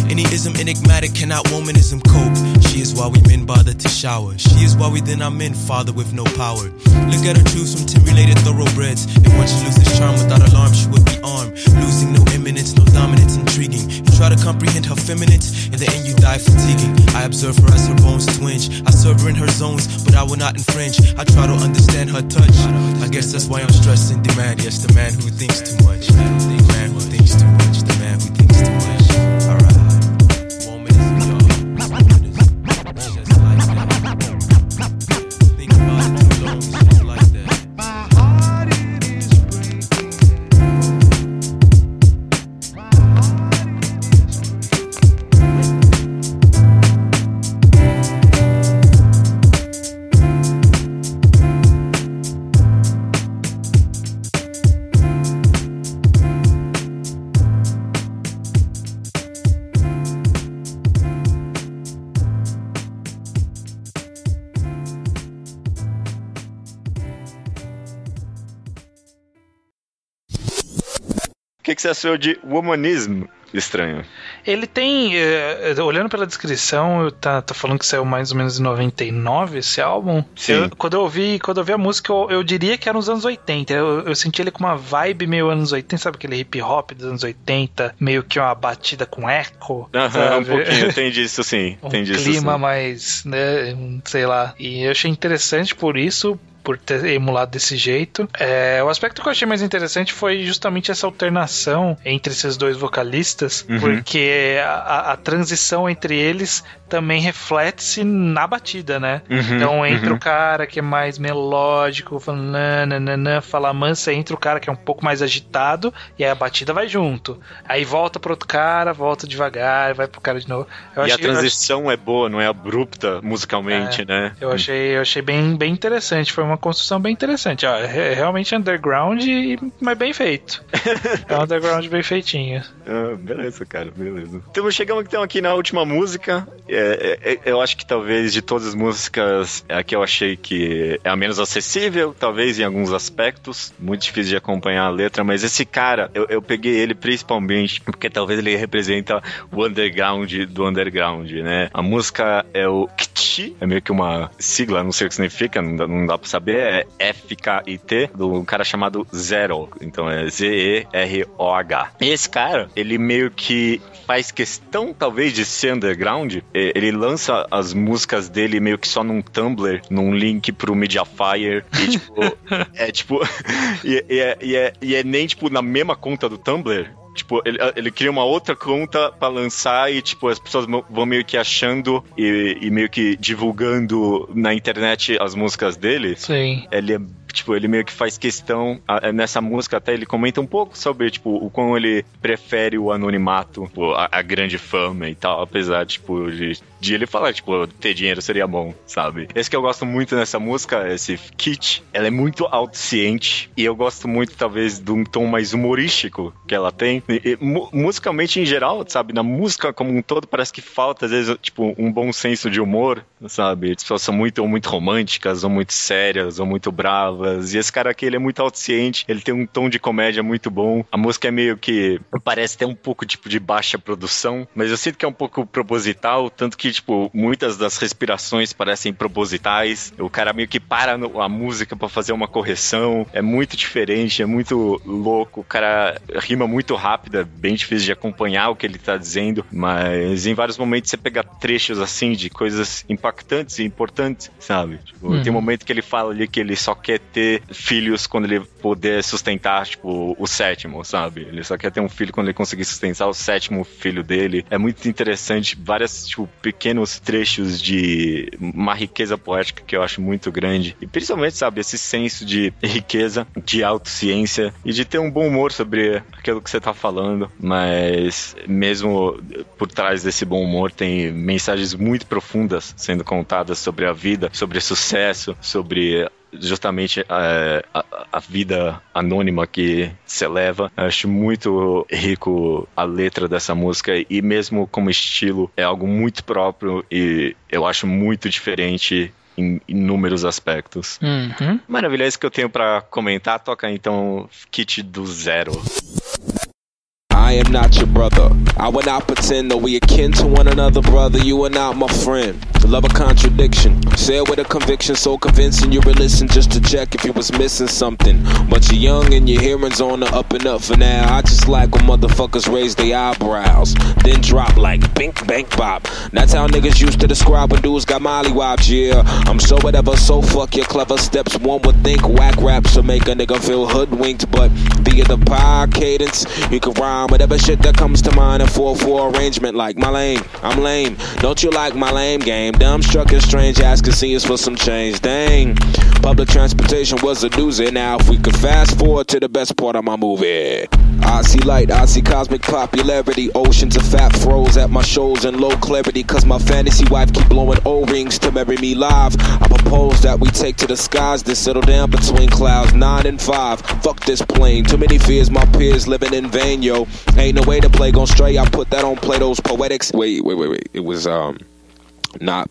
Any ism enigmatic cannot womanism cope. She is why we men bother to shower. She is why we then are men father with no power. Look at her choose from ten related thoroughbreds. If once should lose his charm without alarm, she would be armed. Losing no eminence, no dominance, intriguing. You try to comprehend her feminines. In the end, you die fatiguing. I observe her as her bones twinge. I serve her in her zones, but I will not infringe. I try to understand her touch. I guess that's why I'm stressed in demand. Yes, the man who thinks too much. Que, você achou de Womanism estranho? Ele tem, eh, eh, olhando pela descrição, eu tá, tá falando que saiu mais ou menos em 99 esse álbum. Sim. Eu- quando eu ouvi, quando eu vi a música, eu, eu diria que era nos anos 80. Eu, eu senti ele com uma vibe meio anos 80, sabe aquele hip hop dos anos 80, meio que uma batida com eco. Aham, um pouquinho, tem disso sim. um tem disso clima sim. mais, né, sei lá. E eu achei interessante por isso, por ter emulado desse jeito. É, o aspecto que eu achei mais interessante foi justamente essa alternação entre esses dois vocalistas, Uhum. porque a, a- transição entre eles também reflete-se na batida, né? Uhum, então entra uhum. o cara que é mais melódico, falando nananana, fala mansa, entra o cara que é um pouco mais agitado, e aí a batida vai junto. Aí volta pro outro cara, volta devagar, vai pro cara de novo. Eu E a achei- transição é boa, não é abrupta musicalmente, né? eu achei, eu achei bem, bem interessante. Foi uma construção bem interessante. Ó, é realmente underground, mas bem feito. é um underground bem feitinho. Ah, beleza, cara, beleza. Então chegamos então aqui na última música. É, é, é, eu acho que talvez de todas as músicas, é a que eu achei que é a menos acessível, talvez em alguns aspectos. Muito difícil de acompanhar a letra, mas esse cara, eu, eu peguei ele principalmente porque talvez ele representa o underground do underground, né? A música é o KT, é meio que uma sigla, não sei o que significa, não dá, não dá pra saber, é F-K-I-T, do cara chamado Zero. Então é Z-E-R-O-H. E esse cara, ele meio que faz questão, talvez, de ser underground. Ele lança as músicas dele meio que só num Tumblr, num link pro Mediafire. E, tipo, é tipo. e, e é, e, é, e é nem, tipo, na mesma conta do Tumblr. Tipo, ele, ele cria uma outra conta pra lançar e, tipo, as pessoas vão meio que achando e, e meio que divulgando na internet as músicas dele. Sim. Ele é, tipo, ele meio que faz questão, a- nessa música até ele comenta um pouco sobre, tipo, o quão ele prefere o anonimato, tipo, a, a grande fama e tal, apesar, tipo, de, de ele falar, tipo, ter dinheiro seria bom, sabe? Esse que eu gosto muito nessa música, esse Kit, ela é muito autociente e eu gosto muito, talvez, de um tom mais humorístico que ela tem. E- e mu- musicalmente, em geral, sabe? Na música como um todo, parece que falta, às vezes, tipo, um bom senso de humor, sabe? As pessoas são muito, ou muito românticas, ou muito sérias, ou muito bravas. E esse cara aqui, ele é muito autociente, ele tem um tom de comédia muito bom. A música é meio que. parece ter um pouco, tipo, de baixa produção, mas eu sinto que é um pouco proposital, tanto que, tipo, muitas das respirações parecem propositais. O cara meio que para no- a música pra fazer uma correção. É muito diferente, é muito louco. O cara rima muito rápido, é bem difícil de acompanhar o que ele tá dizendo, mas em vários momentos você pega trechos assim de coisas impactantes e importantes, sabe? Tipo, Uhum. Tem um momento que ele fala ali que ele só quer ter filhos quando ele puder sustentar, tipo, o sétimo, sabe? Ele só quer ter um filho quando ele conseguir sustentar o sétimo filho dele. É muito interessante, várias, tipo, pequenos trechos de uma riqueza poética que eu acho muito grande. E principalmente, sabe, esse senso de riqueza, de autociência e de ter um bom humor sobre aquilo que você tá falando. Mas mesmo por trás desse bom humor tem mensagens muito profundas sendo contadas sobre a vida, sobre sucesso, sobre justamente é, a, a vida anônima que se leva. Acho muito rico a letra dessa música e mesmo como estilo é algo muito próprio e eu acho muito diferente em inúmeros aspectos. Uhum. Maravilha, é isso que eu tenho pra comentar. Toca então Kit do Zero. I am not your brother. I will not pretend that we akin to one another, brother. You are not my friend. Love a contradiction. Say it with a conviction so convincing you would listen just to check if you was missing something. But you're young and your hearing's on the up and up for now. I just like when motherfuckers raise their eyebrows, then drop like bink, bank, bop. That's how niggas used to describe when dudes got molly wops. Yeah, I'm so whatever, so fuck your clever steps. One would think whack raps will make a nigga feel hoodwinked, but via the pie cadence, you can rhyme whatever shit that comes to mind a 4-4 arrangement. Like my lame, I'm lame. Don't you like my lame game? Dumb struck and strange ass casinos for some change. Dang, public transportation was a doozy. Now if we could fast forward to the best part of my movie. I see light, I see cosmic popularity. Oceans of fat froze at my shows in low clarity. Cause my fantasy wife keep blowing O-rings to marry me live. I propose that we take to the skies, then settle down between clouds nine and five. Fuck this plane, too many fears, my peers living in vain, yo. Ain't no way to play gon' stray. I put that on Plato's poetics. Wait, wait, wait, wait. It was um not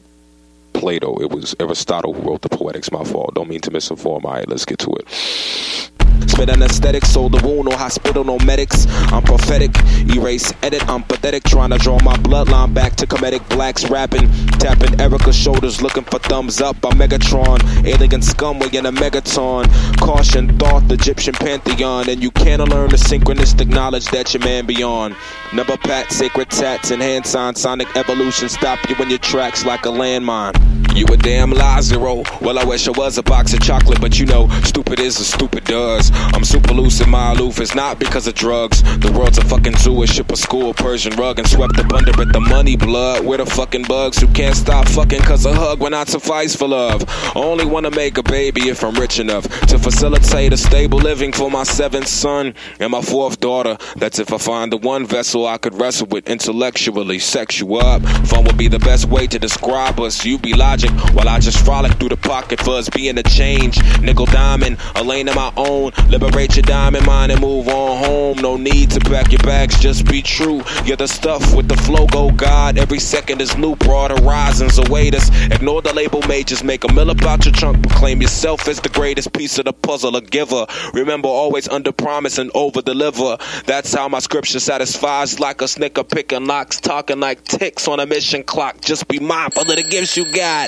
Plato. It was Aristotle who wrote the poetics. My fault. Don't mean to misinform. All right, let's get to it. Spit anesthetic, sold the wound, no hospital, no medics. I'm prophetic, erase, edit. I'm pathetic, trying to draw my bloodline back to comedic blacks rapping, tapping Erica's shoulders, looking for thumbs up. I'm Megatron, alien scum weighing a megaton. Caution, thought, Egyptian pantheon, and you can't learn the synchronistic knowledge that your man beyond. Number pat, sacred tats and hand signs, sonic evolution stop you in your tracks like a landmine. You a damn Lazaro. Well, I wish I was a box of chocolate, but you know, stupid is as stupid does. I'm super loose in my aloof. It's not because of drugs. The world's a fucking zoo. A ship a school, Persian rug, and swept up under it. The money blood. We're the fucking bugs who can't stop fucking cause a hug will not suffice for love. Only wanna make a baby if I'm rich enough to facilitate a stable living for my seventh son and my fourth daughter. That's if I find the one vessel I could wrestle with intellectually, sex you up. Fun would be the best way to describe us. You be logic while I just frolic through the pocket for us being a change. Nickel diamond, a lane of my own. Liberate your diamond mind and move on home. No need to pack your bags, just be true. You're the stuff with the flow, go God. Every second is new, broad horizons await us. Ignore the label majors, make a mill about your trunk. Proclaim yourself as the greatest piece of the puzzle, a giver. Remember, always under promise and over deliver. That's how my scripture satisfies, like a snicker picking locks, talking like ticks on a mission clock. Just be mindful of the gifts you got.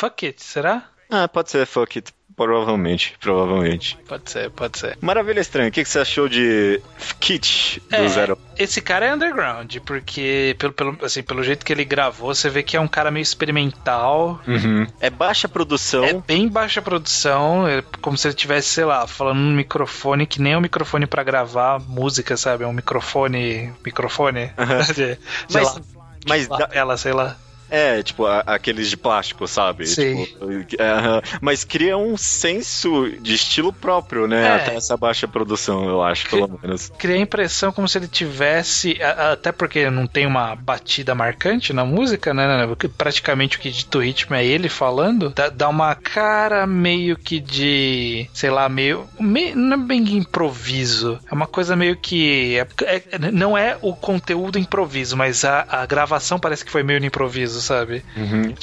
Fuck it, será? Ah, pode ser fuck it. Provavelmente, provavelmente. Pode ser, pode ser. Maravilha Estranha, o que, você achou de Kit do É, Zero? Esse cara é underground, porque pelo, pelo, assim, pelo jeito que ele gravou, você vê que é um cara meio experimental. Uhum. É baixa produção. É bem baixa produção, é como se ele tivesse, sei lá, falando num microfone que nem é um microfone pra gravar música, sabe? É um microfone. Microfone? sei Mas- lá. mas dá- ela, sei lá. É, tipo, a- aqueles de plástico, sabe? Sim. Tipo, é, mas cria um senso de estilo próprio, né? É. Até essa baixa produção, eu acho, pelo menos. Cria a impressão como se ele tivesse. Até porque não tem uma batida marcante na música, né? Porque Praticamente o que dita o ritmo é ele falando. Dá, dá uma cara meio que de. Sei lá, meio. meio não é bem improviso. É uma coisa meio que. é- é- não é o conteúdo improviso, mas a, a gravação parece que foi meio no improviso, sabe?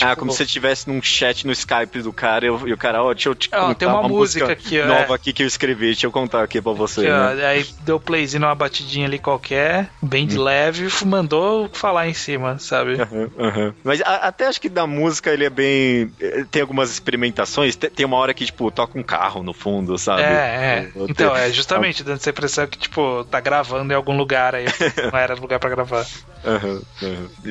ah, como se você estivesse num chat no Skype do cara e, o- e o cara, ó, deixa eu te Ó, contar tem uma música aqui, ó, nova é. aqui que eu escrevi, deixa eu contar aqui pra você. Ó, né? Aí deu playzinho numa batidinha ali qualquer, bem de leve, e mandou falar em cima, sabe? Aham. Mas a- até acho que da música ele é bem. eh, Tem algumas experimentações. Te- Tem uma hora que, tipo, toca um carro no fundo, sabe? É, é. Então, é justamente dando essa impressão que, tipo, tá gravando em algum lugar aí. Não era lugar pra gravar.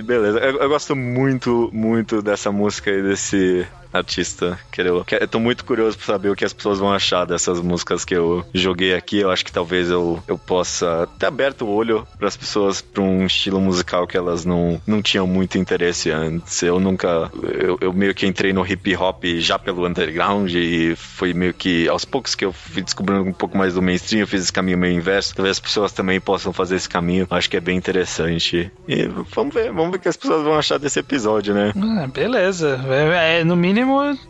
Beleza. Eu, eu gosto muito, muito dessa música e desse artista. Que eu, que eu tô muito curioso pra saber o que as pessoas vão achar dessas músicas que eu joguei aqui. Eu acho que talvez eu, eu possa ter aberto o olho pras pessoas pra um estilo musical que elas não, não tinham muito interesse antes. Eu nunca. Eu, eu meio que entrei no hip hop já pelo underground e foi meio que aos poucos que eu fui descobrindo um pouco mais do mainstream. Eu fiz esse caminho meio inverso. Talvez as pessoas também possam fazer esse caminho. Acho que é bem interessante. E vamos ver, vamos ver o que as pessoas vão achar desse episódio, né? Ah, beleza. É, é, no mínimo,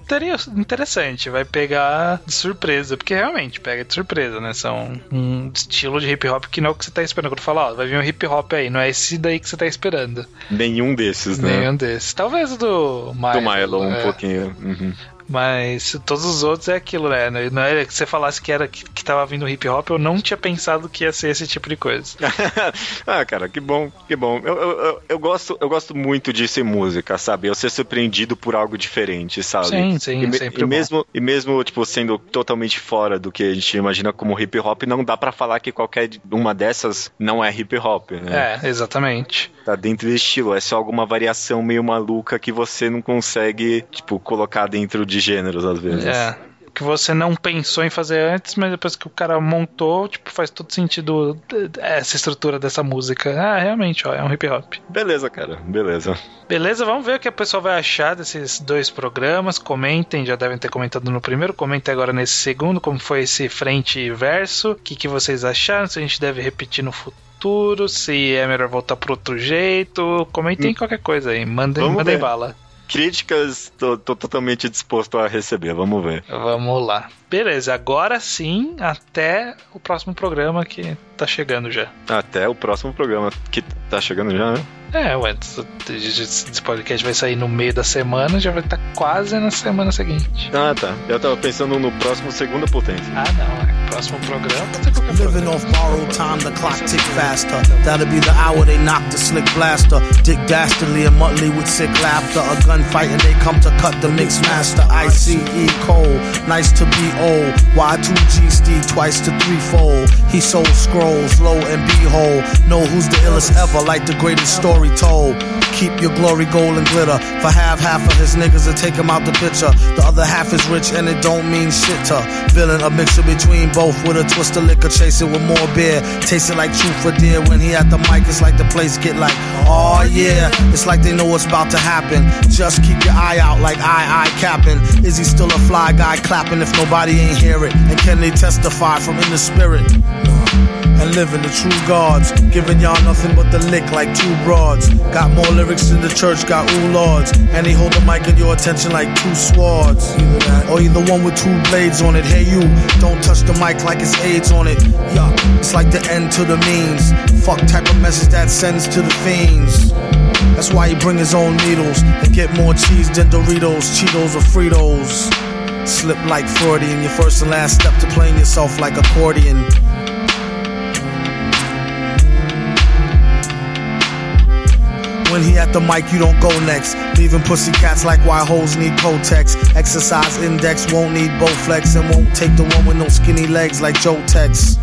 teria interessante. Vai pegar de surpresa, porque realmente pega de surpresa, né? São um estilo de hip hop que não é o que você tá esperando. Quando fala, ó, vai vir um hip hop aí, não é esse daí que você tá esperando. Nenhum desses, né? Nenhum desses. Talvez o do Milo. Do Milo, um é. pouquinho. Uhum. Mas todos os outros é aquilo, né? Não é que você falasse que era que, que tava vindo hip hop, eu não tinha pensado que ia ser esse tipo de coisa. ah, cara, que bom, que bom. Eu, eu, eu, eu, gosto, eu gosto muito de ser música, sabe? Eu ser surpreendido por algo diferente, sabe? Sim, sim, e, sempre e mesmo E mesmo, tipo, sendo totalmente fora do que a gente imagina como hip hop, não dá para falar que qualquer uma dessas não é hip hop, né? É, exatamente. Tá dentro do estilo, é só alguma variação meio maluca que você não consegue, tipo, colocar dentro de gêneros às vezes. É que você não pensou em fazer antes, mas depois que o cara montou, tipo, faz todo sentido essa estrutura dessa música. Ah, realmente, ó, é um hip hop. Beleza, cara, beleza. Beleza, vamos ver o que a pessoa vai achar desses dois programas. Comentem, já devem ter comentado no primeiro, comentem agora nesse segundo, como foi esse frente e verso. O que, que vocês acharam? Se a gente deve repetir no futuro, se é melhor voltar pro outro jeito. Comentem hum. qualquer coisa aí, mandem, mandem bala. Críticas, tô, tô, totalmente disposto a receber, vamos ver. Vamos lá. Beleza, agora sim, até o próximo programa que tá chegando já. Até o próximo programa que tá chegando já, né? É, ué, esse podcast vai sair no meio da semana, já vai estar tá quase na semana seguinte. Ah, tá. Eu tava pensando no próximo segunda potência. Ah, não, é. Próximo programa pode ser qualquer Living off borrowed time, the clock tick faster. That'll be the hour they knock the slick blaster. Dick Dastardly and Muttley with sick laughter. A gunfight and they come to cut the mix master. ICE Cole, nice to be old. Y2G Steve twice to threefold. He sold scrolls, low and behold. Know who's the illest ever, like the greatest story story told. Keep your glory gold and glitter. For half, half of his niggas to take him out the picture. The other half is rich and it don't mean shit to. Villain, a mixture between both with a twist of liquor, chasing with more beer. Tasting like truth for dear. When he at the mic, it's like the place get like, oh yeah. It's like they know what's about to happen. Just keep your eye out like I, I capping. Is he still a fly guy clapping if nobody ain't hear it? And can they testify from in the spirit? And living the true gods. Giving y'all nothing but the lick like two broads. Got more lyrics in the church, got ooh lords. And they hold the mic in your attention like two swords. Either that, or either one with two blades on it. Hey you, don't touch the mic like it's AIDS on it. Yuck, it's like the end to the means. Fuck type of message that sends to the fiends. That's why he bring his own needles and get more cheese than Doritos, Cheetos, or Fritos. Slip like Freudian, your first and last step to playing yourself like accordion. When he at the mic, you don't go next. Leaving pussy cats like why hoes need Protex. Exercise index won't need Bowflex and won't take the one with no skinny legs like Joe Tex.